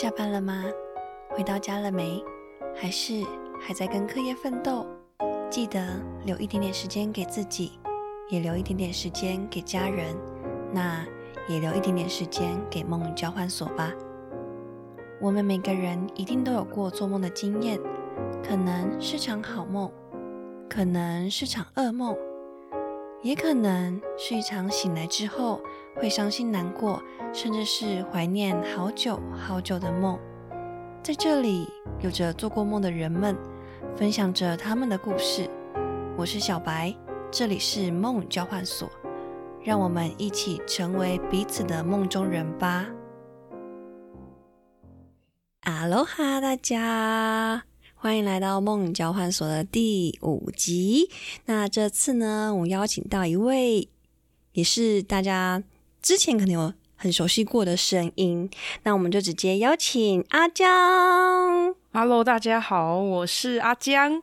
下班了吗？回到家了没？还是还在跟课业奋斗？记得留一点点时间给自己，也留一点点时间给家人，那也留一点点时间给梦与交换所吧。我们每个人一定都有过做梦的经验，可能是场好梦，可能是场噩梦，也可能是一场醒来之后会伤心难过，甚至是怀念好久好久的梦。在这里，有着做过梦的人们，分享着他们的故事。我是小白，这里是梦交换所，让我们一起成为彼此的梦中人吧。哈喽哈，大家欢迎来到梦交换所的第五集。那这次呢，我邀请到一位，也是大家之前可能有很熟悉过的声音。那我们就直接邀请阿江。Hello，大家好，我是阿江。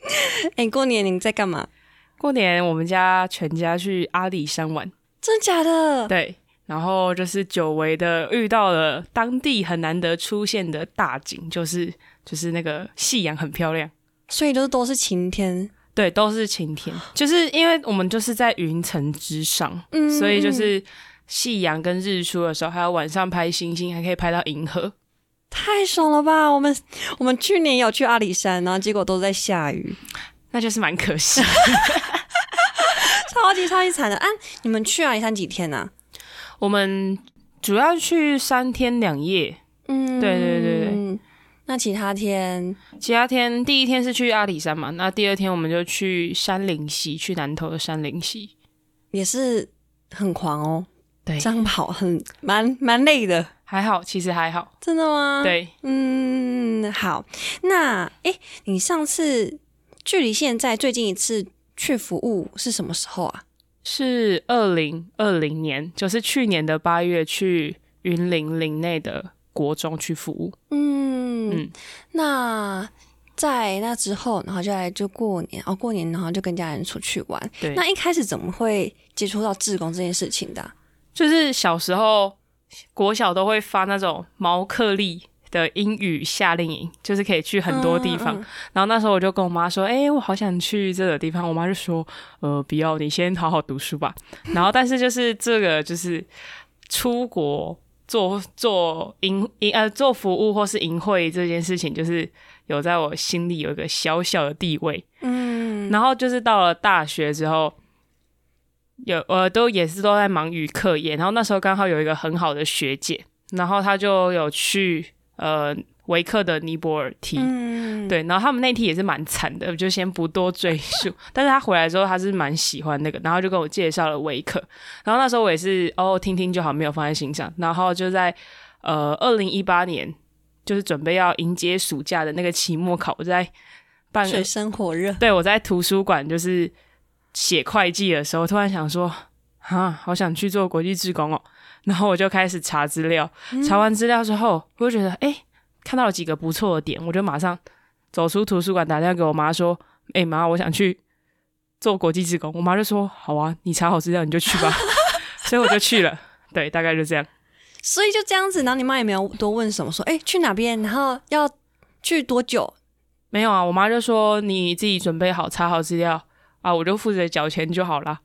哎、过年你在干嘛？过年我们家全家去阿里山玩，真的假的？对，然后就是久违的遇到了当地很难得出现的大景，就是就是那个夕阳很漂亮，所以就是都是晴天。对，都是晴天，就是因为我们就是在云层之上，嗯所以就是夕阳跟日出的时候，还有晚上拍星星，还可以拍到银河。太爽了吧！我们我们去年有去阿里山，然后结果都在下雨，那就是蛮可惜。超级超级惨的。啊，你们去阿里山几天呢、我们主要去三天两夜，嗯，对对对对。那其他天，其他天第一天是去阿里山嘛，那第二天我们就去山林溪，去南投的山林溪。也是很狂哦，对这样跑很蛮蛮累的，还好，其实还好。真的吗？，对，嗯，好。那哎，你上次距离现在最近一次去服务是什么时候啊？是二零二零年，就是去年的八月去云林林内的国中去服务。嗯，嗯那在那之后，然后就来就过年哦，过年然后就跟家人出去玩。对，那一开始怎么会接触到志工这件事情的啊、就是小时候国小都会发那种毛克利的英语夏令营，就是可以去很多地方。嗯嗯然后那时候我就跟我妈说：“哎、我好想去这个地方。”我妈就说：“呃，不要，你先好好读书吧。”然后，但是就是这个就是出国做做营营呃做服务或是营会这件事情，就是有在我心里有一个小小的地位。嗯，然后就是到了大学之后，有呃都也是都在忙于课业，然后那时候刚好有一个很好的学姐，然后她就有去呃维克的尼泊尔踢。嗯，对，然后他们那题也是蛮惨的，我就先不多赘述。但是他回来之后，他是蛮喜欢那个，然后就跟我介绍了维克。然后那时候我也是哦，听听就好，没有放在心上。然后就在呃二零一八年，就是准备要迎接暑假的那个期末考，我在办水深火热。对，我在图书馆就是写会计的时候，突然想说，啊，好想去做国际志工哦。然后我就开始查资料，查完资料之后，我就觉得，哎、看到了几个不错的点，我就马上走出图书馆，打电话给我妈说，哎、妈，我想去做国际职工。我妈就说，好啊，你查好资料你就去吧。所以我就去了。对，大概就这样。所以就这样子，然后你妈也没有多问什么，说哎、去哪边，然后要去多久？没有啊，我妈就说你自己准备好，查好资料啊，我就负责缴钱就好啦。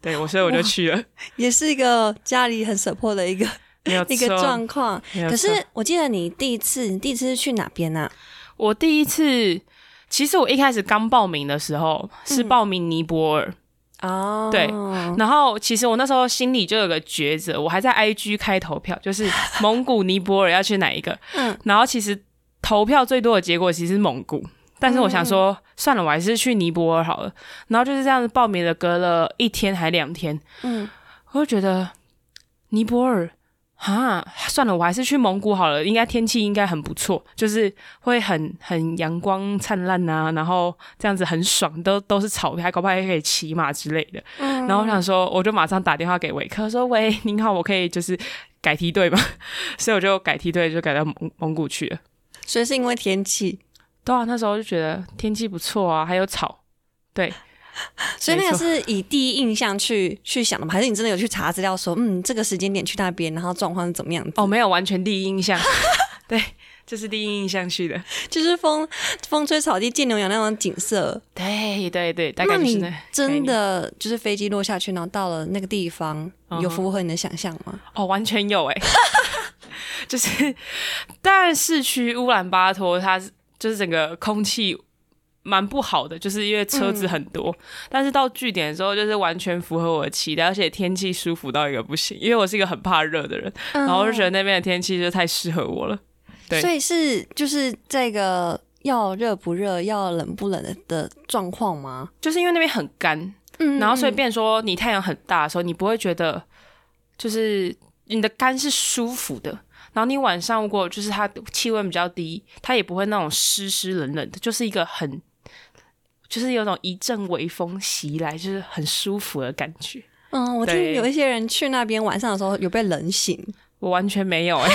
对，我所以我就去了，也是一个家里很 support 的一个 一个状况。可是我记得你第一次，你第一次是去哪边呢、我第一次，其实我一开始刚报名的时候是报名尼泊尔，哦，对然后其实我那时候心里就有个抉择，我还在 IG 开投票，就是蒙古、尼泊尔要去哪一个。嗯然后其实投票最多的结果其实是蒙古，但是我想说、算了，我还是去尼泊尔好了。然后就是这样子报名了，隔了一天还两天，嗯，我就觉得尼泊尔。啊，算了，我还是去蒙古好了。应该天气应该很不错，就是会很很阳光灿烂啊，然后这样子很爽，都都是草，还搞不好还可以骑马之类的。然后我想说，我就马上打电话给维克说：“喂，您好，我可以就是改梯队吗？” 所以我就改梯队，就改到蒙蒙古去了。所以是因为天气，对啊，那时候就觉得天气不错啊，还有草，对，所以那个是以第一印象去去想的吗？还是你真的有去查资料说，嗯，这个时间点去那边，然后状况是怎么样子？哦，没有完全第一印象，对，这是第一印象去的。就是风风吹草低见牛羊那种景色。对对对，大概就是那真的就是飞机落下去，然后到了那个地方，嗯有符合你的想象吗？哦，完全有哎，就是但市区乌兰巴托它是就是整个空气蛮不好的，就是因为车子很多，但是到据点的时候就是完全符合我的期待，而且天气舒服到一个不行，因为我是一个很怕热的人，然后我就觉得那边的天气就太适合我了。对所以是就是这个要热不热，要冷不冷的的状况吗？就是因为那边很干，嗯然后所以变说你太阳很大的时候，你不会觉得就是你的肝是舒服的。然后你晚上如果就是它气温比较低，它也不会那种湿湿冷冷的，就是一个很就是有种一阵微风袭来，就是很舒服的感觉。嗯，我听有一些人去那边晚上的时候有被冷醒，我完全没有哎、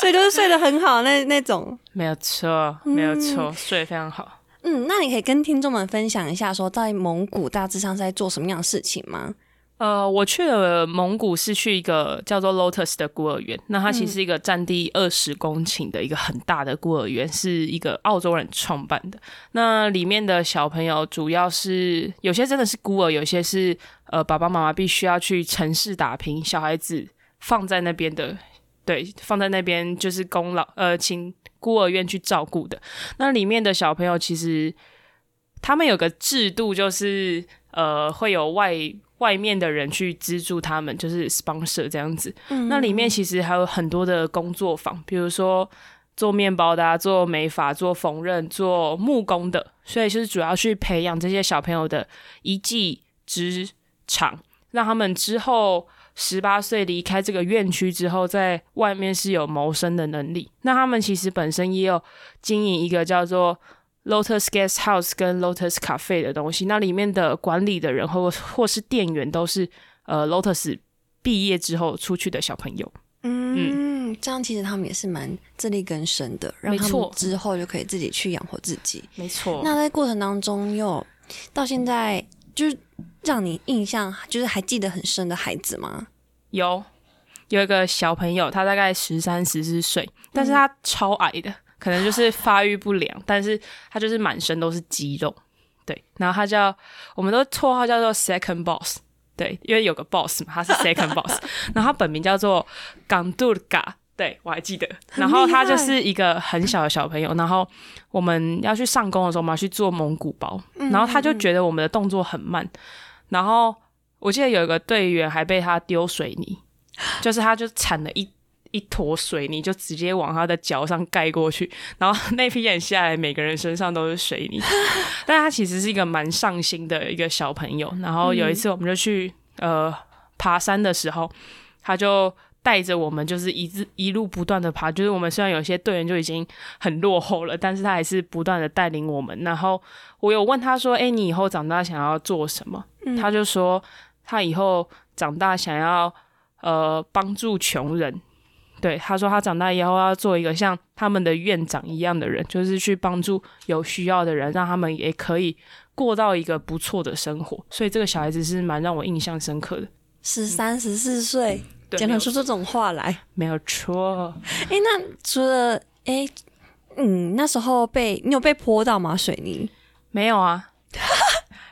所以就是睡得很好那那种。没有错，没有错，睡得非常好。嗯，那你可以跟听众们分享一下，说在蒙古大致上是在做什么样的事情吗？呃，我去了蒙古是去一个叫做 Lotus 的孤儿园，那它其实是一个占地二十公顷的一个很大的孤儿园，是一个澳洲人创办的。那里面的小朋友主要是有些真的是孤儿，有些是呃爸爸妈妈必须要去城市打拼，小孩子放在那边的，对，放在那边就是供老呃请孤儿院去照顾的。那里面的小朋友其实他们有个制度，就是呃会有外外面的人去资助他们，就是 sponsor 这样子。那里面其实还有很多的工作坊，比如说做面包的、啊、做美发、做缝纫、做木工的，所以就是主要去培养这些小朋友的一技之长，让他们之后十八岁离开这个院区之后，在外面是有谋生的能力。那他们其实本身也有经营一个叫做 Lotus Guest House 跟 Lotus Cafe 的东西，那里面的管理的人或或是店员都是呃 Lotus 毕业之后出去的小朋友。嗯，这样其实他们也是蛮自力更生的，让他们没错之后就可以自己去养活自己。没错那在过程当中，又到现在就是让你印象就是还记得很深的孩子吗？有有一个小朋友，他大概十三十四岁，但是他超矮的，可能就是发育不良，但是他就是满身都是肌肉。对，然后他叫我们都绰号叫做 Second Boss。对，因为有个 boss 嘛，他是 second boss，然后他本名叫做港杜嘎，对我还记得。然后他就是一个很小的小朋友，然后我们要去上工的时候，我们要去做蒙古包，然后他就觉得我们的动作很慢，然后我记得有一个队员还被他丢水泥，就是他就铲了一一坨水泥，就直接往他的脚上盖过去，然后那批人下来，每个人身上都是水泥。但他其实是一个蛮上心的一个小朋友。然后有一次我们就去、呃爬山的时候，他就带着我们，就是一直一路不断的爬。就是我们虽然有些队员就已经很落后了，但是他还是不断的带领我们。然后我有问他说：“哎、你以后长大想要做什么？”他就说他以后长大想要呃帮助穷人。对，他说他长大以后要做一个像他们的院长一样的人，就是去帮助有需要的人，让他们也可以过到一个不错的生活。所以这个小孩子是蛮让我印象深刻的。十三十四岁，对，讲得出这种话来。没有错。哎，那除了哎，嗯，那时候被你有被泼到吗？水泥？没有啊，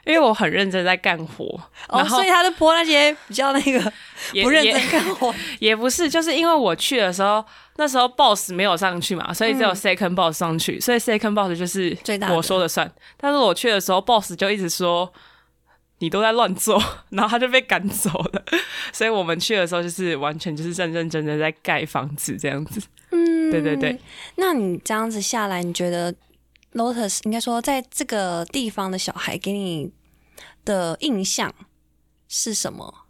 因为我很认真在干活，哦，然后所以他就播那些比较那个 也不认真干活。也不是，就是因为我去的时候，那时候 boss 没有上去嘛，所以只有嗯 second boss 上去，所以 second boss 就是最大我说了算。但是我去的时候，boss 就一直说你都在乱做，然后他就被赶走了。所以我们去的时候，就是完全就是认认真真在盖房子这样子。嗯，对对对。那你这样子下来，你觉得 Lotus 应该说在这个地方的小孩给你的印象是什么？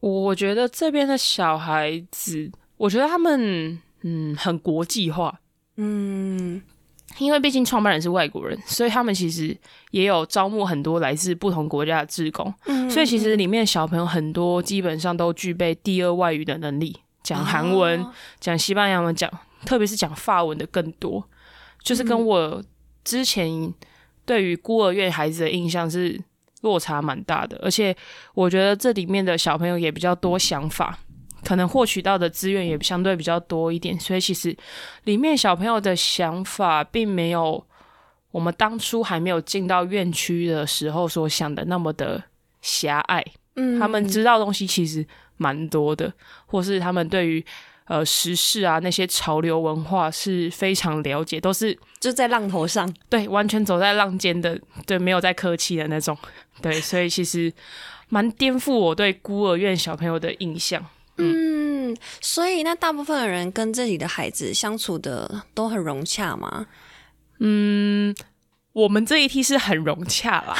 我觉得这边的小孩子，我觉得他们嗯很国际化，嗯因为毕竟创办人是外国人，所以他们其实也有招募很多来自不同国家的志工。嗯所以其实里面小朋友很多基本上都具备第二外语的能力，讲韩文、哦讲西班牙文、讲特别是讲法文的更多。就是跟我之前对于孤儿院孩子的印象是落差蛮大的，而且我觉得这里面的小朋友也比较多想法，可能获取到的资源也相对比较多一点，所以其实里面小朋友的想法并没有我们当初还没有进到院区的时候所想的那么的狭隘。嗯他们知道东西其实蛮多的，或是他们对于呃时事啊那些潮流文化是非常了解，都是就在浪头上。对完全走在浪尖的，对没有在客气的那种，对，所以其实蛮颠覆我对孤儿院小朋友的印象。嗯，所以那大部分的人跟自己的孩子相处的都很融洽吗？嗯，我们这一批是很融洽啦，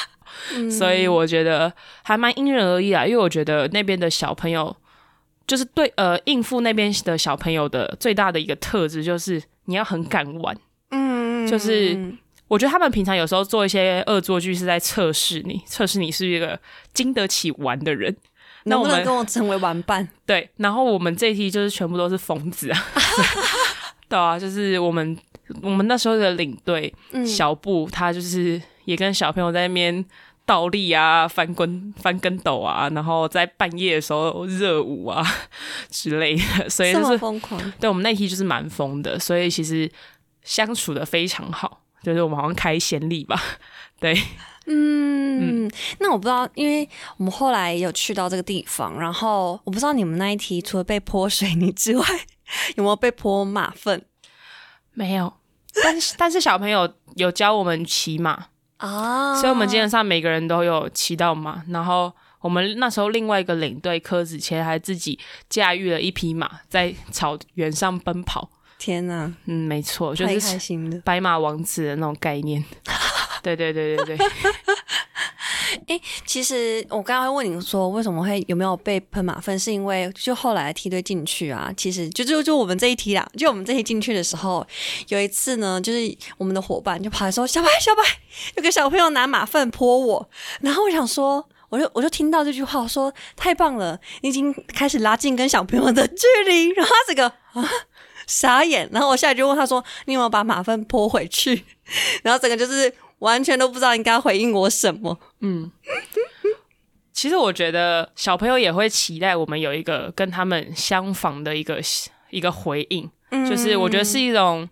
嗯所以我觉得还蛮因人而异啊，因为我觉得那边的小朋友。就是对呃应付那边的小朋友的最大的一个特质就是你要很敢玩，嗯，就是我觉得他们平常有时候做一些恶作剧是在测试你，测试你是一个经得起玩的人。那我们能不能跟我成为玩伴？对，然后我们这一批就是全部都是疯子啊，对啊，就是我们我们那时候的领队、嗯小布，他就是也跟小朋友在那边倒立啊、翻滚翻跟斗啊，然后在半夜的时候热舞啊之类的，所以就是疯狂，对我们那一批就是蛮疯的，所以其实相处的非常好，就是我们好像开先例吧。对，嗯，那我不知道，因为我们后来有去到这个地方，然后我不知道你们那一题除了被泼水泥之外，有没有被泼马粪？没有，但是但是小朋友有教我们骑马，啊？所以我们基本上每个人都有骑到马，然后。我们那时候另外一个领队柯子谦还自己驾驭了一匹马在草原上奔跑，天哪，嗯，没错，就是。白马王子的那种概念。对对对对对，其实我刚刚问你说为什么会有没有被喷马粪，是因为就后来梯队进去啊，其实就就就我们这一梯啦，就我们这一进去的时候，有一次呢，就是我们的伙伴就跑来说：“小白，小白，有个小朋友拿马粪泼我。”然后我想说。我就我就听到这句话，我说太棒了，你已经开始拉近跟小朋友的距离。然后他这个啊傻眼，然后我下来就问他说：“你有没有把马粪泼回去？” 然后整个就是完全都不知道应该回应我什么。嗯，其实我觉得小朋友也会期待我们有一个跟他们相仿的一个一个回应，就是我觉得是一种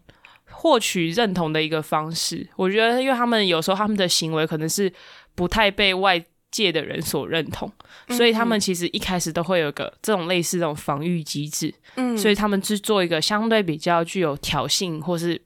获取认同的一个方式。我觉得，因为他们有时候他们的行为可能是不太被外界的人所认同，所以他们其实一开始都会有个这种类似这种防御机制，嗯。所以他们是做一个相对比较具有挑衅或是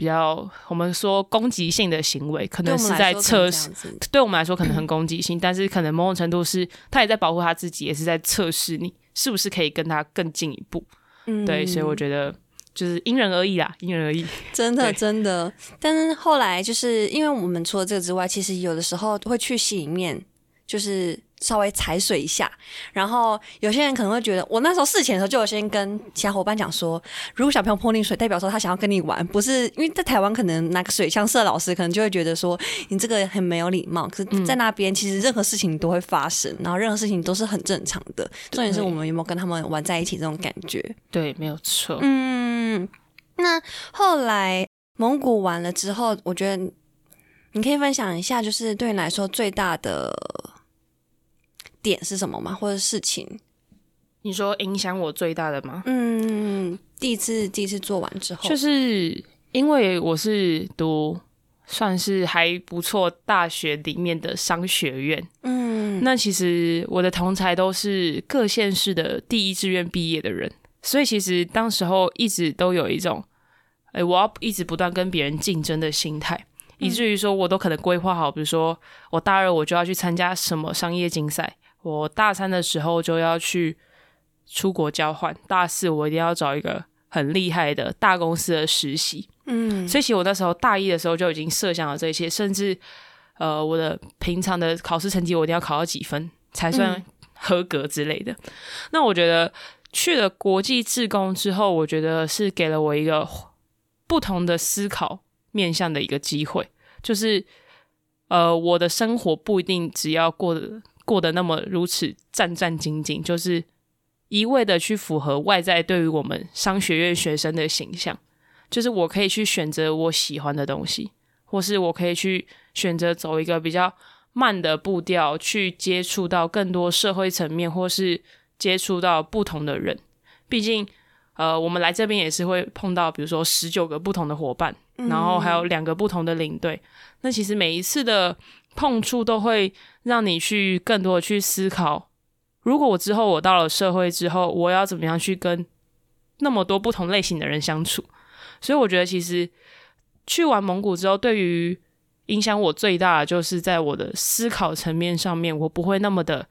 比较我们说攻击性的行为，可能是在测试对我们来说可能很攻击性，但是可能某种程度是他也在保护他自己，也是在测试你是不是可以跟他更进一步。嗯对，所以我觉得就是因人而异啦，因人而异。真的真的，但是后来就是因为我们除了这个之外，其实有的时候会去戏里面，就是稍微踩水一下。然后有些人可能会觉得，我那时候事前的时候就有先跟其他伙伴讲说，如果小朋友泼你水，代表说他想要跟你玩，不是因为在台湾可能拿个水枪射老师，可能就会觉得说你这个很没有礼貌。可是，在那边其实任何事情都会发生，然后任何事情都是很正常的。重点是我们有没有跟他们玩在一起这种感觉。对，没有错。嗯，那后来蒙古完了之后，我觉得你可以分享一下，就是对你来说最大的点是什么吗？或者事情？你说影响我最大的吗？嗯，第一次第一次做完之后，就是因为我是读算是还不错大学里面的商学院，嗯，那其实我的同才都是各县市的第一志愿毕业的人，所以其实当时候一直都有一种，哎、我要一直不断跟别人竞争的心态，以至于说我都可能规划好，比如说我大二我就要去参加什么商业竞赛，我大三的时候就要去出国交换，大四我一定要找一个很厉害的大公司的实习，嗯所以其实我那时候大一的时候就已经设想了这些，甚至呃我的平常的考试成绩我一定要考到几分才算合格之类的。那我觉得去了国际志工之后，我觉得是给了我一个不同的思考面向的一个机会，就是呃我的生活不一定只要过得过得那么如此战战兢兢，就是一味的去符合外在对于我们商学院学生的形象。就是我可以去选择我喜欢的东西，或是我可以去选择走一个比较慢的步调去接触到更多社会层面，或是接触到不同的人。毕竟，呃，我们来这边也是会碰到，比如说十九个不同的伙伴，然后还有两个不同的领队。那其实每一次的碰触都会让你去更多的去思考，如果我之后我到了社会之后，我要怎么样去跟那么多不同类型的人相处？所以我觉得，其实去完蒙古之后，对于影响我最大的，就是在我的思考层面上面，我不会那么的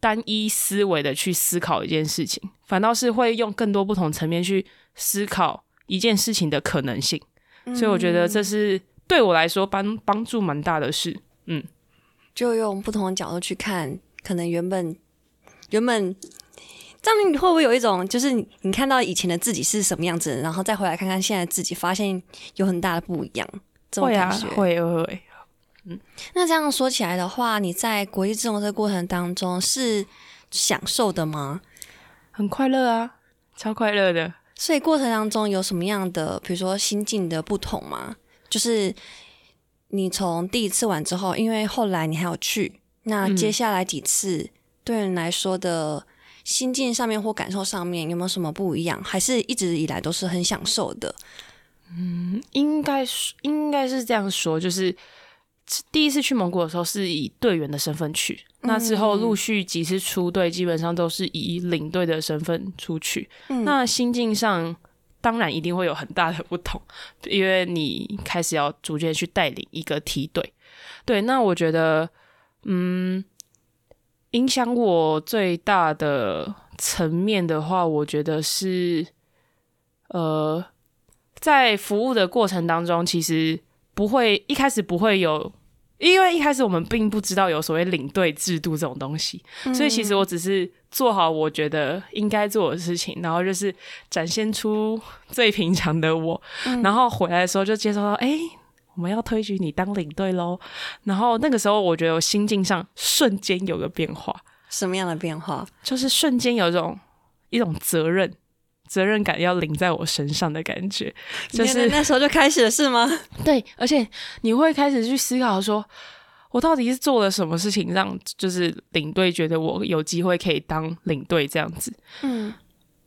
单一思维的去思考一件事情，反倒是会用更多不同层面去思考一件事情的可能性。所以我觉得这是对我来说帮帮助蛮大的事。嗯，就用不同的角度去看，可能原本原本。这样你会不会有一种，就是你看到以前的自己是什么样子，然后再回来看看现在自己，发现有很大的不一样？会啊，会会。嗯，那这样说起来的话，你在国际自动车过程当中是享受的吗？很快乐啊，超快乐的。所以过程当中有什么样的，比如说心境的不同吗？就是你从第一次玩之后，因为后来你还有去，那接下来几次对你来说的。心境上面或感受上面有没有什么不一样？还是一直以来都是很享受的？嗯，应该是应该是这样说，就是第一次去蒙古的时候是以队员的身份去，那之后陆续几次出队，基本上都是以领队的身份出去。那心境上当然一定会有很大的不同，因为你开始要逐渐去带领一个梯队。对，那我觉得，嗯。影响我最大的层面的话，我觉得是，呃，在服务的过程当中，其实不会一开始不会有，因为一开始我们并不知道有所谓领队制度这种东西，所以其实我只是做好我觉得应该做的事情，然后就是展现出最平常的我，然后回来的时候就接受到，哎。我们要推举你当领队喽，然后那个时候我觉得我心境上瞬间有个变化，什么样的变化？就是瞬间有一种一种责任责任感要领在我身上的感觉，就是那时候就开始了是吗？对，而且你会开始去思考，说我到底是做了什么事情，让就是领队觉得我有机会可以当领队这样子，嗯，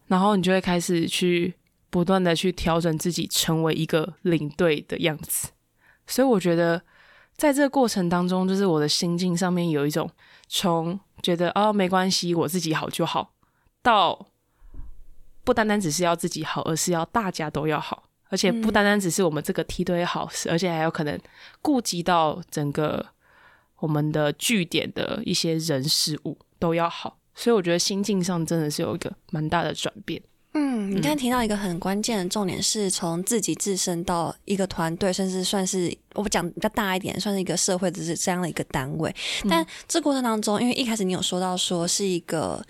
然后你就会开始去不断的去调整自己，成为一个领队的样子。所以我觉得，在这个过程当中，就是我的心境上面有一种从觉得哦没关系，我自己好就好，到不单单只是要自己好，而是要大家都要好，而且不单单只是我们这个梯队好，而且还有可能顾及到整个我们的据点的一些人事物都要好。所以我觉得心境上真的是有一个蛮大的转变。嗯，你刚才提到一个很关键的重点，是从自己自身到一个团队，甚至算是我讲比较大一点，算是一个社会的这这样的一个单位。但这过程当中，因为一开始你有说到说是一个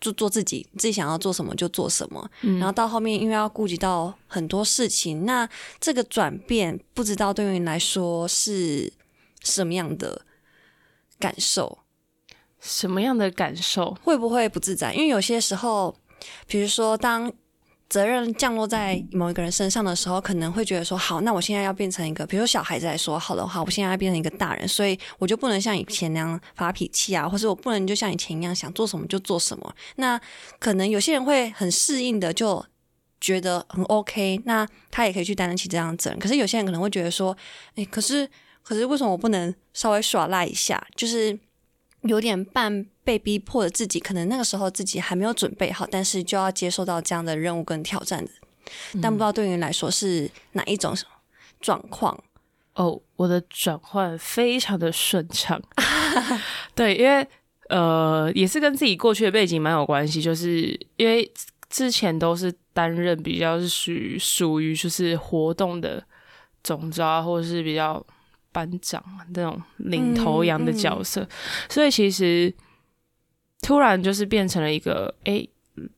做做自己，自己想要做什么就做什么，然后到后面因为要顾及到很多事情，那这个转变不知道对于你来说是什么样的感受？什么样的感受？会不会不自在？因为有些时候。比如说，当责任降落在某一个人身上的时候，可能会觉得说：“好，那我现在要变成一个，比如说小孩子来说，好的话，我现在要变成一个大人，所以我就不能像以前那样发脾气啊，或者我不能就像以前一样想做什么就做什么。”那可能有些人会很适应的，就觉得很 OK，那他也可以去担得起这样的责任。可是有些人可能会觉得说：“哎，可是，可是为什么我不能稍微耍赖一下？就是 有点半。”被逼迫的自己，可能那个时候自己还没有准备好，但是就要接受到这样的任务跟挑战的。但不知道对于你来说是哪一种状况？哦，我的转换非常的顺畅。对，因为呃，也是跟自己过去的背景蛮有关系，就是因为之前都是担任比较是属于属于就是活动的总招，或者是比较班长那种领头羊的角色，所以其实。突然就是变成了一个哎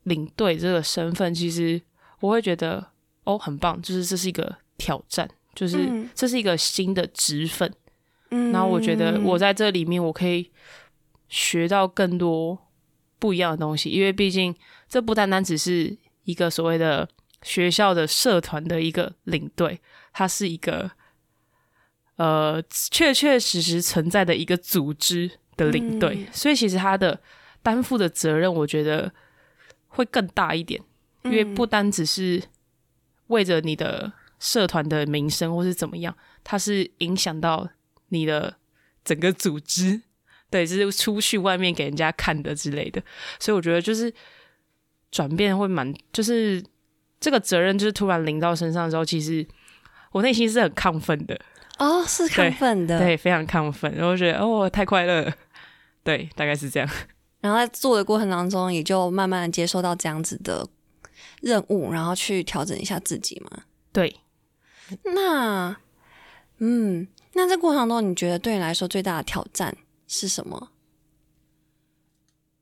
领队这个身份，其实我会觉得哦很棒，就是这是一个挑战，就是这是一个新的职分。嗯，然后我觉得我在这里面我可以学到更多不一样的东西，因为毕竟这不单单只是一个所谓的学校的社团的一个领队，他是一个呃确确实实存在的一个组织的领队，嗯。所以其实他的担负的责任，我觉得会更大一点，因为不单只是为着你的社团的名声或是怎么样，它是影响到你的整个组织，对，就是出去外面给人家看的之类的，所以我觉得就是转变会蛮，就是这个责任就是突然临到身上之后，其实我内心是很亢奋的，哦，是亢奋的，对，非常亢奋，然后觉得哦太快乐了，对，大概是这样。然后在做的过程当中，也就慢慢的接受到这样子的任务，然后去调整一下自己嘛。对，那，嗯，那这过程当中，你觉得对你来说最大的挑战是什么？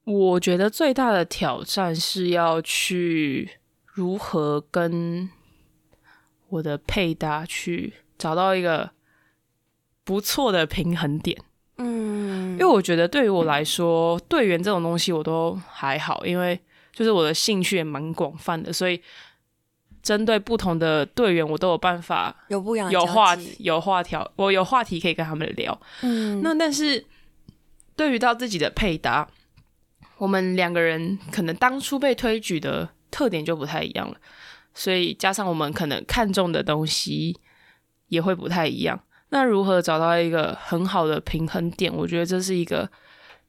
我觉得最大的挑战是要去如何跟我的配搭去找到一个不错的平衡点。嗯因为我觉得对于我来说，队员这种东西我都还好，因为就是我的兴趣也蛮广泛的，所以针对不同的队员，我都有办法有不一样有话集有话条，我有话题可以跟他们聊。嗯，那但是对于到自己的配搭，我们两个人可能当初被推举的特点就不太一样了，所以加上我们可能看中的东西也会不太一样。那如何找到一个很好的平衡点？我觉得这是一个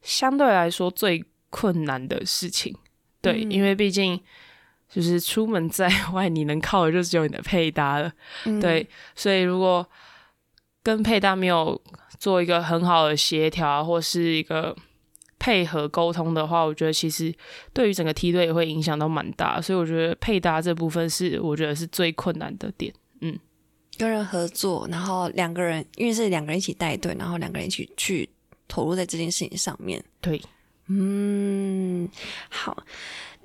相对来说最困难的事情。对，嗯因为毕竟就是出门在 外，你能靠的就只有你的配搭了。嗯对，所以如果跟配搭没有做一个很好的协调啊，或是一个配合沟通的话，我觉得其实对于整个梯队也会影响到蛮大。所以我觉得配搭这部分是我觉得是最困难的点。跟人合作，然后两个人，因为是两个人一起带队，然后两个人一起去投入在这件事情上面。对，嗯，好。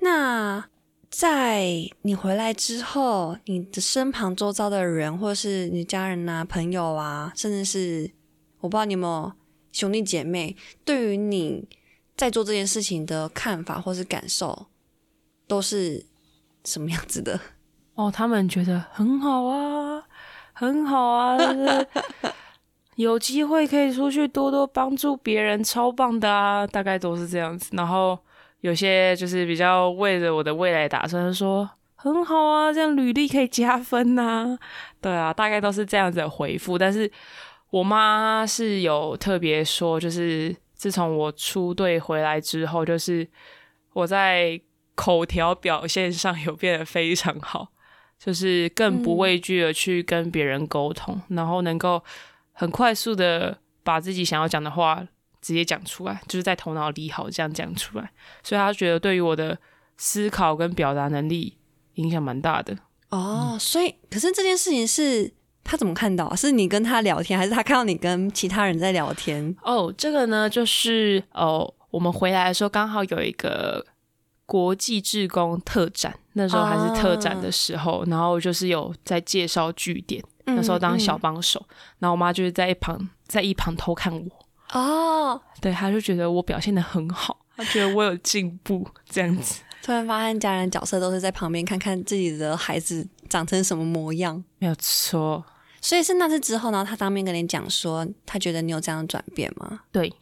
那在你回来之后，你的身旁周遭的人，或是你家人啊、朋友啊，甚至是我不知道你有没有兄弟姐妹，对于你在做这件事情的看法或是感受，都是什么样子的？哦，他们觉得很好啊，很好啊，就是有机会可以出去多多帮助别人，超棒的啊，大概都是这样子。然后有些就是比较为了我的未来打算，说很好啊，这样履历可以加分呐、对啊，大概都是这样子的回复。但是我妈是有特别说，就是自从我出队回来之后，就是我在口条表现上有变得非常好。就是更不畏惧的去跟别人沟通，然后能够很快速的把自己想要讲的话直接讲出来，就是在头脑里好这样讲出来。所以他觉得对于我的思考跟表达能力影响蛮大的。哦，所以可是这件事情是他怎么看到啊？是你跟他聊天，还是他看到你跟其他人在聊天？哦，这个呢，就是哦，我们回来的时候刚好有一个国际志工特展，那时候还是特展的时候，然后就是有在介绍据点，那时候当小嗯。帮手，然后我妈就是在一旁在一旁偷看我，哦，对，她就觉得我表现的很好，她觉得我有进步这样子，突然发现家人角色都是在旁边看看自己的孩子长成什么模样。没有错，所以是那次之后呢，他当面跟你讲说，他觉得你有这样的转变吗？对，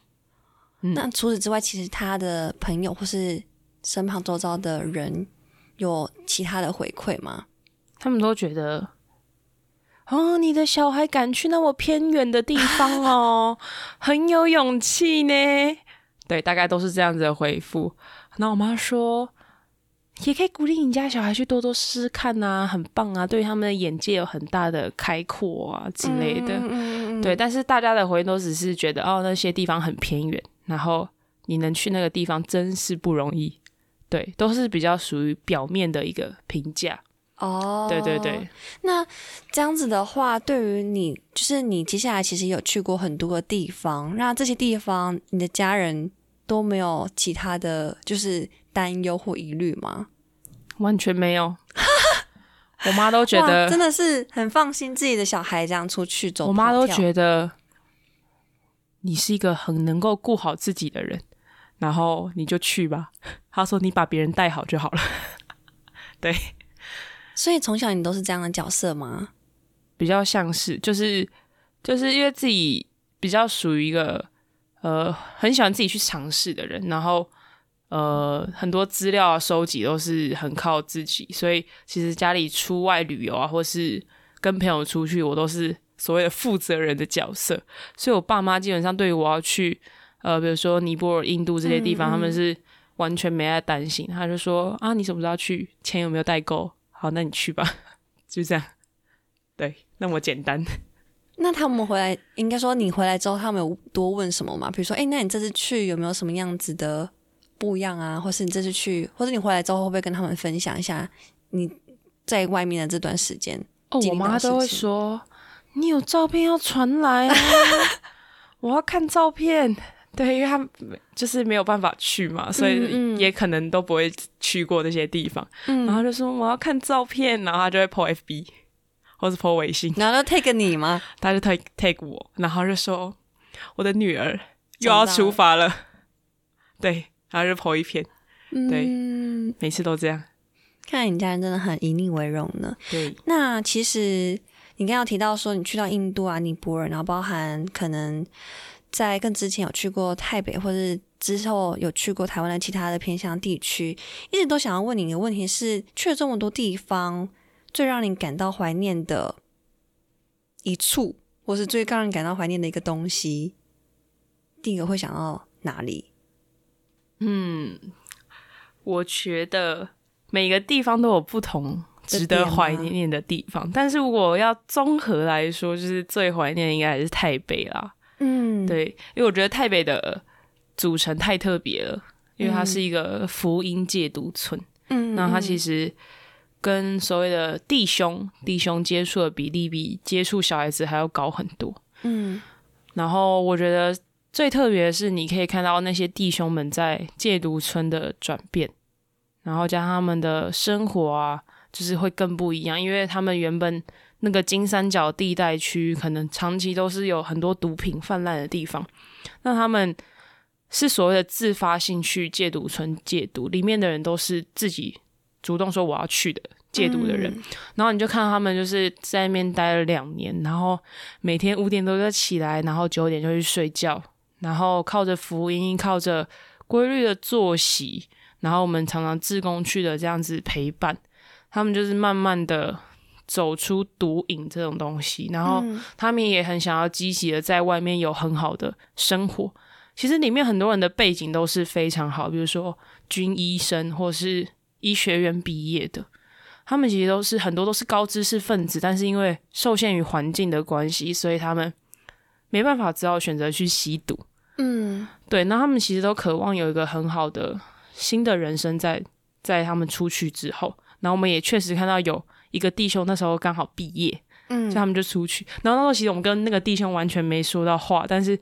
嗯。那除此之外，其实他的朋友或是身旁周遭的人有其他的回馈吗？他们都觉得。哦，你的小孩敢去那么偏远的地方哦，很有勇气呢。对，大概都是这样子的回复。那我妈说，也可以鼓励你家小孩去多多试试看啊，很棒啊，对他们的眼界有很大的开阔啊之类的。嗯嗯嗯对，但是大家的回应都只是觉得哦，那些地方很偏远，然后你能去那个地方真是不容易。对，都是比较属于表面的一个评价。哦，对对对，那这样子的话，对于你，就是你接下来其实有去过很多个地方，那这些地方你的家人都没有其他的就是担忧或疑虑吗？完全没有。我妈都觉得，真的是很放心自己的小孩这样出去走我妈都觉得你是一个很能够顾好自己的人，然后你就去吧。她说你把别人带好就好了。对，所以从小你都是这样的角色吗？比较像是就是就是因为自己比较属于一个呃很喜欢自己去尝试的人，然后呃很多资料啊收集都是很靠自己，所以其实家里出外旅游啊，或是跟朋友出去，我都是所谓的负责人的角色。所以我爸妈基本上对于我要去呃比如说尼泊尔、印度这些地方，他们是完全没在担心，他就说啊你什么时候去？钱有没有带够？好，那你去吧，就这样。对，那么简单。那他们回来，应该说你回来之后，他们有多问什么吗？比如说，哎，那你这次去有没有什么样子的不一样啊？或是你这次去，或者你回来之后会不会跟他们分享一下你在外面的这段时间？哦，我妈都会说，你有照片要传来啊，我要看照片。对，因为他们就是没有办法去嘛，所以也可能都不会去过那些地方。然后就说我要看照片，然后他就会 po FB。或是 po 微信，然后 take 你吗？他就 take take 我，然后就说我的女儿又要出发了，对，然后就 po 一篇，对，每次都这样。看来你家人真的很以你为荣呢。对，那其实你刚刚提到说你去到印度啊、尼泊尔，然后包含可能在更之前有去过台北，或者之后有去过台湾的其他的偏向地区，一直都想要问你的问题是：去了这么多地方。最让你感到怀念的一处，或是最让你感到怀念的一个东西，第一个会想到哪里？嗯，我觉得每个地方都有不同值得怀念的地方，但是如果要综合来说，就是最怀念应该还是台北啦。嗯，对，因为我觉得台北的组成太特别了，因为它是一个福音戒毒村。嗯，那它其实。跟所谓的弟兄弟兄接触的比例比接触小孩子还要高很多。嗯，然后我觉得最特别的是，你可以看到那些弟兄们在戒毒村的转变，然后加上他们的生活啊，就是会更不一样，因为他们原本那个金三角地带区可能长期都是有很多毒品泛滥的地方，那他们是所谓的自发性去戒毒村戒毒，里面的人都是自己主动说我要去的。戒毒的人，然后你就看他们就是在那边待了两年，然后每天五点多就起来，然后九点就去睡觉，然后靠着福音，靠着规律的作息，然后我们常常自工去的这样子陪伴，他们就是慢慢的走出毒瘾这种东西，然后他们也很想要积极的在外面有很好的生活。其实里面很多人的背景都是非常好，比如说军医生或是医学院毕业的。他们其实都是很多都是高知识分子，但是因为受限于环境的关系，所以他们没办法，只好选择去吸毒。嗯，对。那他们其实都渴望有一个很好的新的人生，在在他们出去之后。然后我们也确实看到有一个弟兄那时候刚好毕业，嗯，所以他们就出去。然后那时候其实我们跟那个弟兄完全没说到话，但是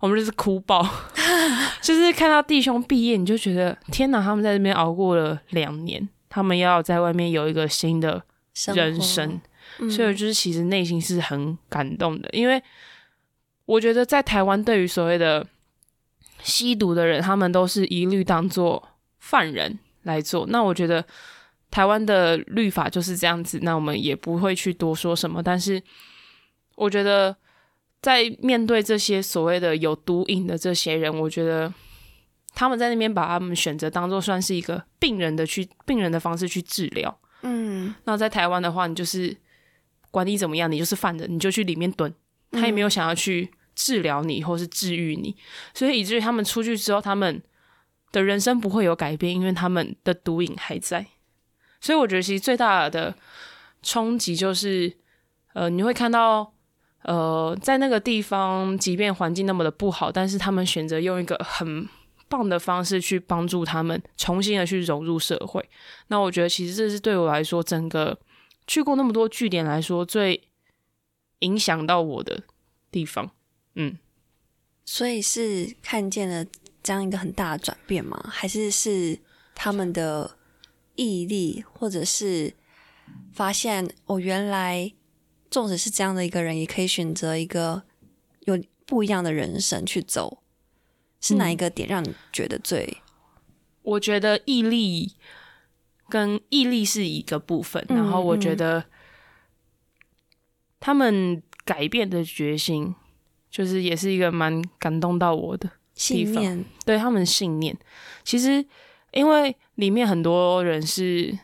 我们就是哭爆，就是看到弟兄毕业，你就觉得天哪，他们在这边熬过了两年。他们要在外面有一个新的人生，所以就是其实内心是很感动的，因为我觉得在台湾，对于所谓的吸毒的人，他们都是一律当做犯人来做。那我觉得台湾的律法就是这样子，那我们也不会去多说什么。但是我觉得在面对这些所谓的有毒瘾的这些人，我觉得。他们在那边把他们选择当做算是一个病人的去病人的方式去治疗，嗯，那在台湾的话，你就是管你怎么样，你就是犯人，你就去里面蹲，他也没有想要去治疗你或是治愈你，所以以至于他们出去之后，他们的人生不会有改变，因为他们的毒瘾还在。所以我觉得其实最大的冲击就是，呃，你会看到，呃，在那个地方，即便环境那么的不好，但是他们选择用一个很棒的方式去帮助他们重新的去融入社会。那我觉得其实这是对我来说，整个去过那么多据点来说，最影响到我的地方。嗯，所以是看见了这样一个很大的转变吗？还是是他们的毅力，或者是发现哦，原来纵使是这样的一个人，也可以选择一个有不一样的人生去走。是哪一个点让你觉得最？我觉得毅力跟毅力是一个部分，然后我觉得他们改变的决心，就是也是一个蛮感动到我的信念。对他们的信念，其实因为里面很多人是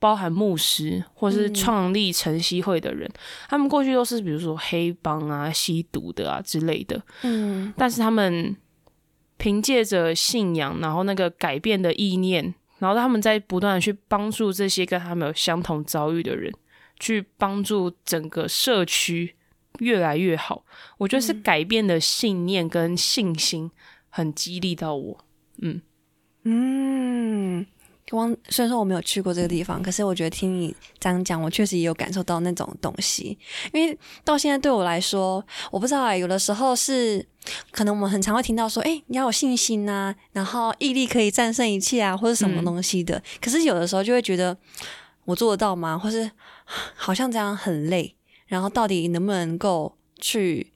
包含牧师或是创立晨曦会的人，他们过去都是比如说黑帮啊、吸毒的啊之类的。嗯，但是他们凭借着信仰，然后那个改变的意念，然后他们在不断的去帮助这些跟他们有相同遭遇的人。去帮助整个社区越来越好，我觉得是改变的信念跟信心很激励到我。嗯嗯，光虽然说我没有去过这个地方，可是我觉得听你这样讲，我确实也有感受到那种东西。因为到现在对我来说，我不知道啊，有的时候是可能我们很常会听到说，哎，你要有信心呐，然后毅力可以战胜一切啊，或者什么东西的。可是有的时候就会觉得。我做得到吗？或是好像这样很累，然后到底能不能够去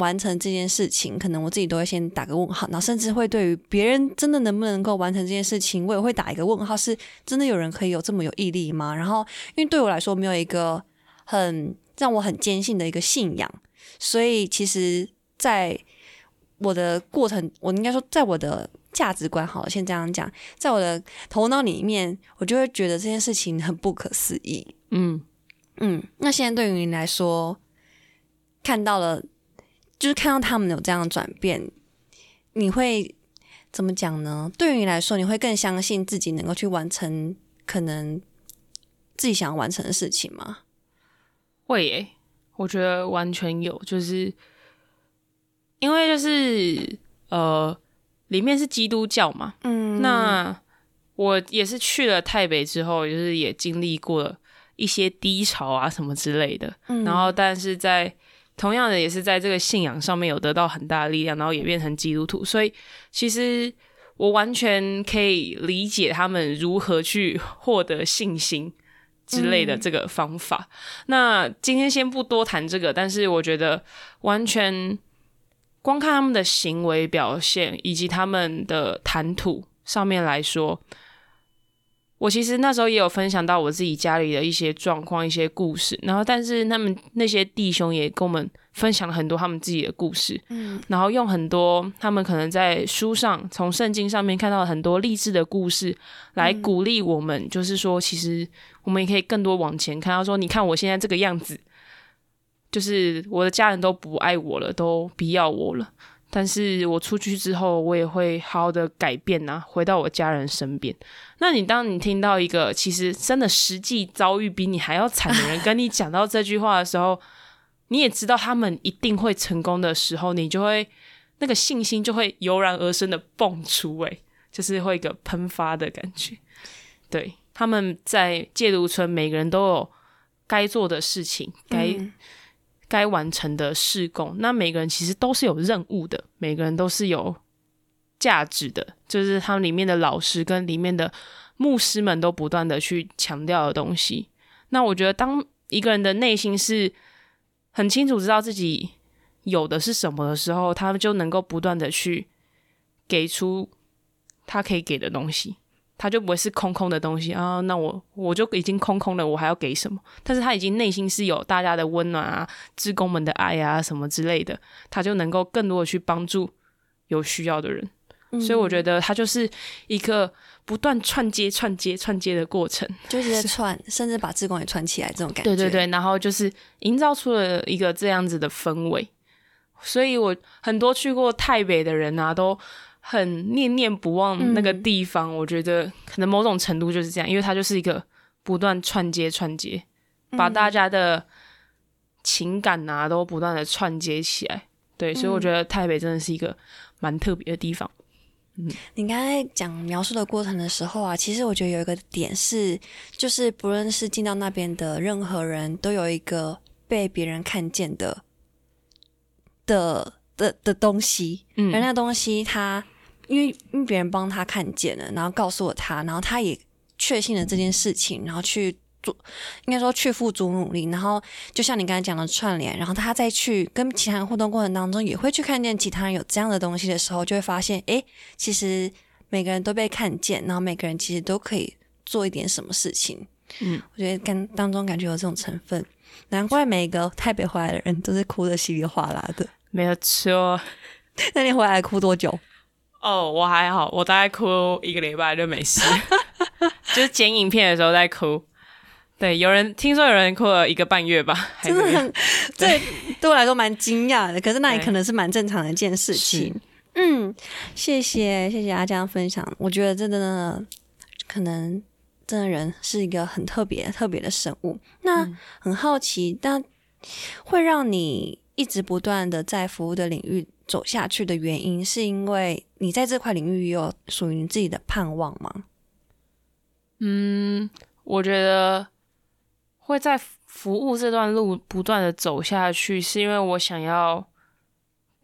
完成这件事情？可能我自己都会先打个问号，然后甚至会对于别人真的能不能够完成这件事情，我也会打一个问号：是真的有人可以有这么有毅力吗？然后，因为对我来说没有一个很让我很坚信的一个信仰，所以其实在我的过程，我应该说在我的。价值观好了，先这样讲，在我的头脑里面，我就会觉得这件事情很不可思议。嗯嗯，那现在对于你来说，看到了，就是看到他们有这样的转变，你会怎么讲呢？对于你来说，你会更相信自己能够去完成可能自己想要完成的事情吗？会耶，我觉得完全有，就是因为就是呃。里面是基督教嘛？嗯，那我也是去了台北之后，就是也经历过一些低潮啊什么之类的。嗯，然后但是在同样的也是在这个信仰上面有得到很大的力量，然后也变成基督徒。所以其实我完全可以理解他们如何去获得信心之类的这个方法。那今天先不多谈这个，但是我觉得完全。光看他们的行为表现以及他们的谈吐上面来说，我其实那时候也有分享到我自己家里的一些状况、一些故事。然后，但是他们那些弟兄也跟我们分享了很多他们自己的故事，嗯，然后用很多他们可能在书上、从圣经上面看到很多励志的故事来鼓励我们，就是说，其实我们也可以更多往前看。他说：“你看我现在这个样子。”就是我的家人都不爱我了，都不要我了。但是我出去之后，我也会好好的改变呐，回到我家人身边。那你当你听到一个其实真的实际遭遇比你还要惨的人跟你讲到这句话的时候，你也知道他们一定会成功的时候，你就会那个信心就会油然而生的蹦出，诶，就是会一个喷发的感觉。对，他们在戒毒村，每个人都有该做的事情，该。该完成的事工，那每个人其实都是有任务的，每个人都是有价值的，就是他们里面的老师跟里面的牧师们都不断的去强调的东西。那我觉得，当一个人的内心是很清楚知道自己有的是什么的时候，他们就能够不断的去给出他可以给的东西。他就不会是空空的东西啊，那我我就已经空空了，我还要给什么？但是他已经内心是有大家的温暖啊，职工们的爱啊，什么之类的，他就能够更多的去帮助有需要的人。所以我觉得他就是一个不断串接、串接、串接的过程，就是串，甚至把职工也串起来这种感觉。对对对，然后就是营造出了一个这样子的氛围。所以我很多去过台北的人啊，都。很念念不忘那个地方，我觉得可能某种程度就是这样，因为它就是一个不断串接串接，把大家的情感啊都不断的串接起来。对，所以我觉得台北真的是一个蛮特别的地方。嗯，你刚才讲描述的过程的时候啊，其实我觉得有一个点是，就是不论是进到那边的任何人都有一个被别人看见的的。的的东西，嗯，而那东西他因为因为别人帮他看见了，然后告诉了他，然后他也确信了这件事情，然后去做，应该说去付诸努力，然后就像你刚才讲的串联，然后他再去跟其他人互动过程当中，也会去看见其他人有这样的东西的时候，就会发现，哎，其实每个人都被看见，然后每个人其实都可以做一点什么事情。嗯，我觉得感当中感觉有这种成分，难怪每个台北回来的人都是哭的稀里哗啦的。没有错。那你回来哭多久？哦，我还好，我大概哭一个礼拜就没事，就是剪影片的时候在哭。对，有人听说有人哭了一个半月吧，真的很对，对我来说蛮惊讶的。可是那也可能是蛮正常的一件事情。嗯，谢谢谢谢阿江分享，我觉得真的可能真的人是一个很特别特别的生物。那嗯很好奇，那会让你一直不断的在服务的领域走下去的原因，是因为你在这块领域也有属于你自己的盼望吗？嗯，我觉得会在服务这段路不断的走下去，是因为我想要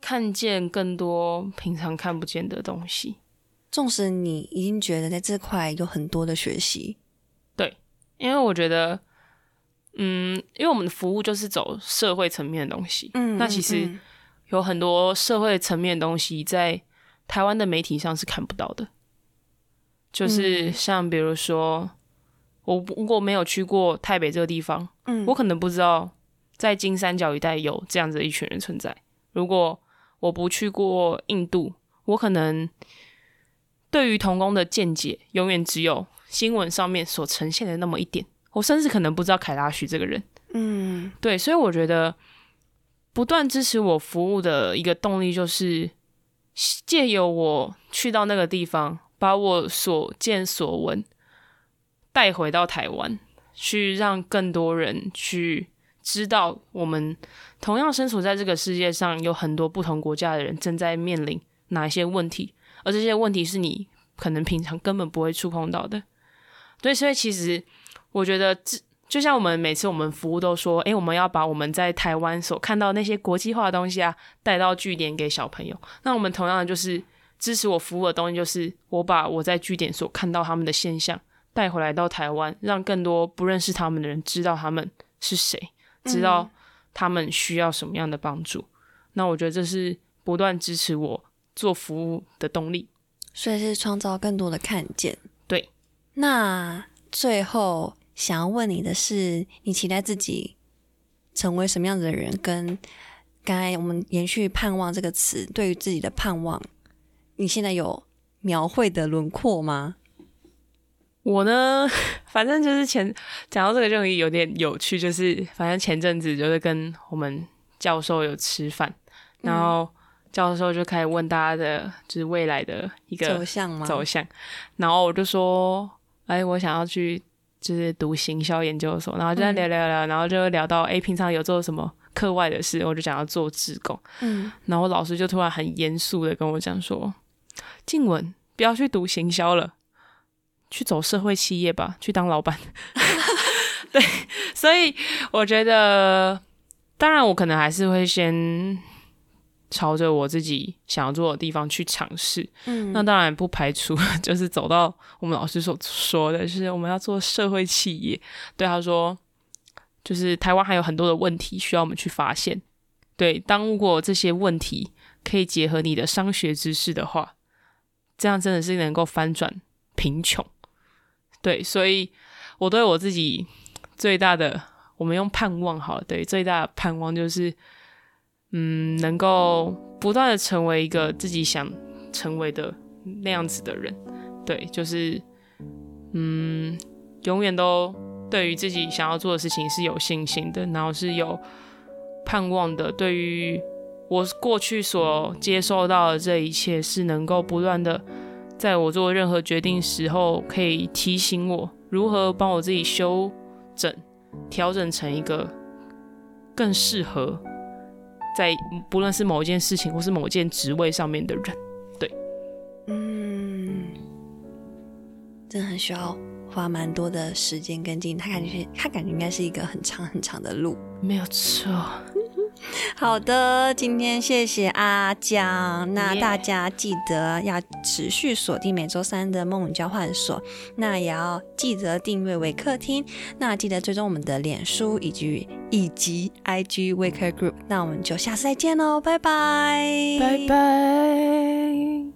看见更多平常看不见的东西。纵使你已经觉得在这块有很多的学习，对因为我觉得，嗯，因为我们的服务就是走社会层面的东西，嗯，那其实嗯。有很多社会层面的东西在台湾的媒体上是看不到的，就是嗯。像比如说，我如果没有去过台北这个地方，嗯。我可能不知道在金三角一带有这样子的一群人存在。如果我不去过印度，我可能对于童工的见解永远只有新闻上面所呈现的那么一点，我甚至可能不知道凯拉许这个人。嗯对，所以我觉得不断支持我服务的一个动力，就是借由我去到那个地方，把我所见所闻带回到台湾，去让更多人去知道，我们同样身处在这个世界上，有很多不同国家的人正在面临哪一些问题，而这些问题是你可能平常根本不会触碰到的。对，所以其实我觉得这就像我们每次我们服务都说，诶，我们要把我们在台湾所看到那些国际化的东西啊，带到据点给小朋友。那我们同样的就是支持我服务的东西，就是我把我在据点所看到他们的现象带回来到台湾，让更多不认识他们的人知道他们是谁，知道他们需要什么样的帮助。那我觉得这是不断支持我做服务的动力。所以是创造更多的看见。对，那最后想要问你的是，你期待自己成为什么样子的人？跟刚才我们延续“盼望”这个词，对于自己的盼望，你现在有描绘的轮廓吗？我呢，反正就是前讲到这个就有点有趣，就是反正前阵子就是跟我们教授有吃饭，然后教授就开始问大家的，就是未来的一个走向吗？走向，然后我就说，哎，我想要去就是读行销研究所，然后就在聊聊聊，然后就聊到，哎，平常有做什么课外的事，我就想要做志工，嗯，然后老师就突然很严肃的跟我讲说，静文不要去读行销了。去走社会企业吧，去当老板。对，所以我觉得，当然我可能还是会先朝着我自己想要做的地方去尝试。嗯那当然不排除 就是走到我们老师所说的，就是我们要做社会企业。对他说，就是台湾还有很多的问题需要我们去发现。对，当如果这些问题可以结合你的商学知识的话，这样真的是能够翻转贫穷。对，所以我对我自己最大的，我们用盼望好了，对，最大的盼望就是，嗯，能够不断的成为一个自己想成为的那样子的人。对，就是，嗯，永远都对于自己想要做的事情是有信心的，然后是有盼望的。对于我过去所接受到的这一切，是能够不断的。在我做任何决定时候，可以提醒我如何帮我自己修整、调整成一个更适合在不论是某一件事情或是某一件职位上面的人。对嗯，真的很需要花蛮多的时间跟精力。他感觉他感觉应该是一个很长很长的路。没有错，好的，今天谢谢阿江。那大家记得要持续锁定每周三的梦语交换所，那也要记得订阅为客厅。那记得追踪我们的脸书以及以及 IG Waker Group。那我们就下次再见喽，拜拜，拜拜。